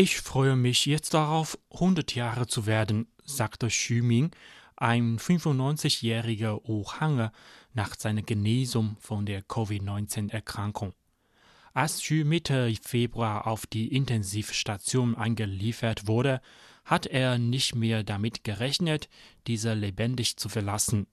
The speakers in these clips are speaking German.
Ich freue mich jetzt darauf, 100 Jahre zu werden, sagte Xu Ming, ein 95-jähriger Wuhaner, nach seiner Genesung von der Covid-19-Erkrankung. Als Xu Mitte Februar auf die Intensivstation eingeliefert wurde, hat er nicht mehr damit gerechnet, diese lebendig zu verlassen.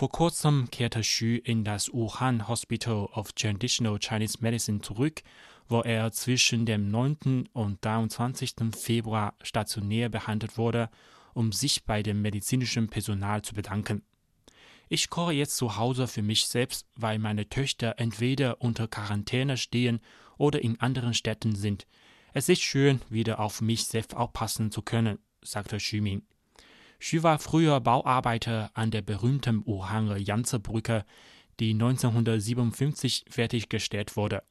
Vor kurzem kehrte Xu in das Wuhan Hospital of Traditional Chinese Medicine zurück, wo er zwischen dem 9. und 23. Februar stationär behandelt wurde, um sich bei dem medizinischen Personal zu bedanken. Ich koche jetzt zu Hause für mich selbst, weil meine Töchter entweder unter Quarantäne stehen oder in anderen Städten sind. Es ist schön, wieder auf mich selbst aufpassen zu können, sagte Xu Ming. Xu war früher Bauarbeiter an der berühmten Wuhaner Yangtze-Brücke, die 1957 fertiggestellt wurde.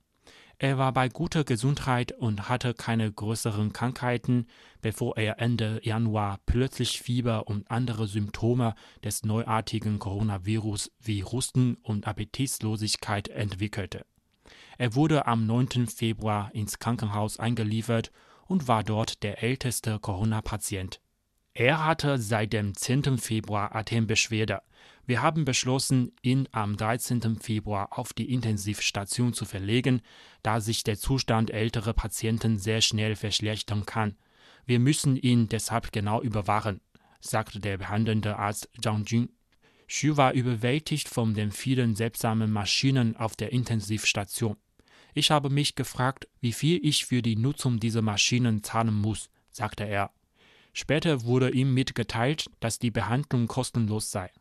Er war bei guter Gesundheit und hatte keine größeren Krankheiten, bevor er Ende Januar plötzlich Fieber und andere Symptome des neuartigen Coronavirus wie Husten und Appetitlosigkeit entwickelte. Er wurde am 9. Februar ins Krankenhaus eingeliefert und war dort der älteste Corona-Patient. Er hatte seit dem 10. Februar Atembeschwerde. Wir haben beschlossen, ihn am 13. Februar auf die Intensivstation zu verlegen, da sich der Zustand älterer Patienten sehr schnell verschlechtern kann. Wir müssen ihn deshalb genau überwachen, sagte der behandelnde Arzt Zhang Jun. Xu war überwältigt von den vielen seltsamen Maschinen auf der Intensivstation. Ich habe mich gefragt, wie viel ich für die Nutzung dieser Maschinen zahlen muss, sagte er. Später wurde ihm mitgeteilt, dass die Behandlung kostenlos sei.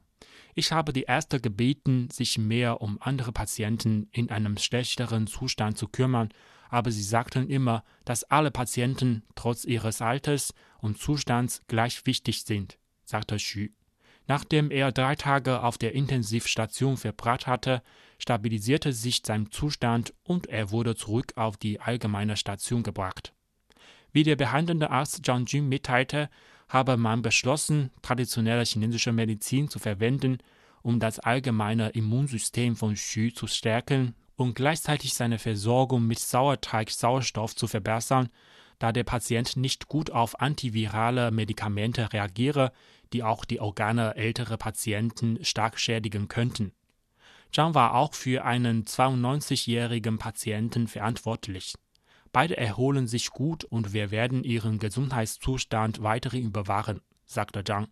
Ich habe die Ärzte gebeten, sich mehr um andere Patienten in einem schlechteren Zustand zu kümmern, aber sie sagten immer, dass alle Patienten trotz ihres Alters und Zustands gleich wichtig sind, sagte Xu. Nachdem er drei Tage auf der Intensivstation verbracht hatte, stabilisierte sich sein Zustand und er wurde zurück auf die allgemeine Station gebracht. Wie der behandelnde Arzt Zhang Jun mitteilte, habe man beschlossen, traditionelle chinesische Medizin zu verwenden, um das allgemeine Immunsystem von Xu zu stärken und gleichzeitig seine Versorgung mit Sauerteig-Sauerstoff zu verbessern, da der Patient nicht gut auf antivirale Medikamente reagiere, die auch die Organe älterer Patienten stark schädigen könnten. Zhang war auch für einen 92-jährigen Patienten verantwortlich. Beide erholen sich gut und wir werden ihren Gesundheitszustand weiterhin überwachen, sagte Zhang.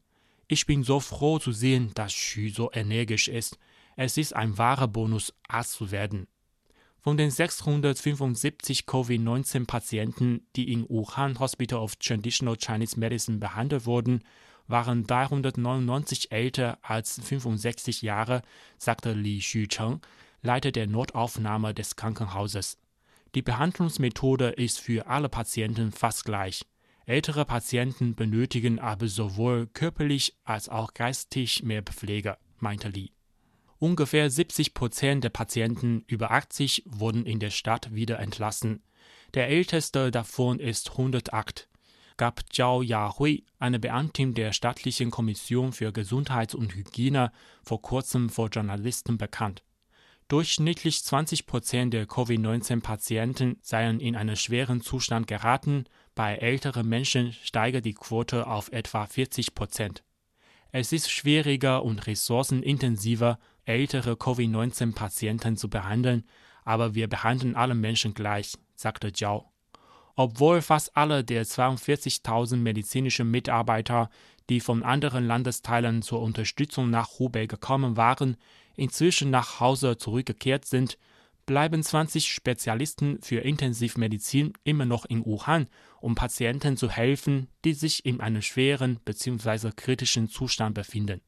Ich bin so froh zu sehen, dass Xu so energisch ist. Es ist ein wahrer Bonus, Arzt zu werden. Von den 675 Covid-19-Patienten, die im Wuhan Hospital of Traditional Chinese Medicine behandelt wurden, waren 399 älter als 65 Jahre, sagte Li Xucheng, Leiter der Notaufnahme des Krankenhauses. Die Behandlungsmethode ist für alle Patienten fast gleich. Ältere Patienten benötigen aber sowohl körperlich als auch geistig mehr Pflege, meinte Li. Ungefähr 70 Prozent der Patienten über 80 wurden in der Stadt wieder entlassen. Der älteste davon ist 108, gab Zhao Yahui, eine Beamtin der staatlichen Kommission für Gesundheit und Hygiene, vor kurzem vor Journalisten bekannt. Durchschnittlich 20 Prozent der Covid-19-Patienten seien in einen schweren Zustand geraten, bei älteren Menschen steige die Quote auf etwa 40 Prozent. Es ist schwieriger und ressourcenintensiver, ältere Covid-19-Patienten zu behandeln, aber wir behandeln alle Menschen gleich, sagte Zhao. Obwohl fast alle der 42.000 medizinischen Mitarbeiter, die von anderen Landesteilen zur Unterstützung nach Hubei gekommen waren, inzwischen nach Hause zurückgekehrt sind, bleiben 20 Spezialisten für Intensivmedizin immer noch in Wuhan, um Patienten zu helfen, die sich in einem schweren bzw. kritischen Zustand befinden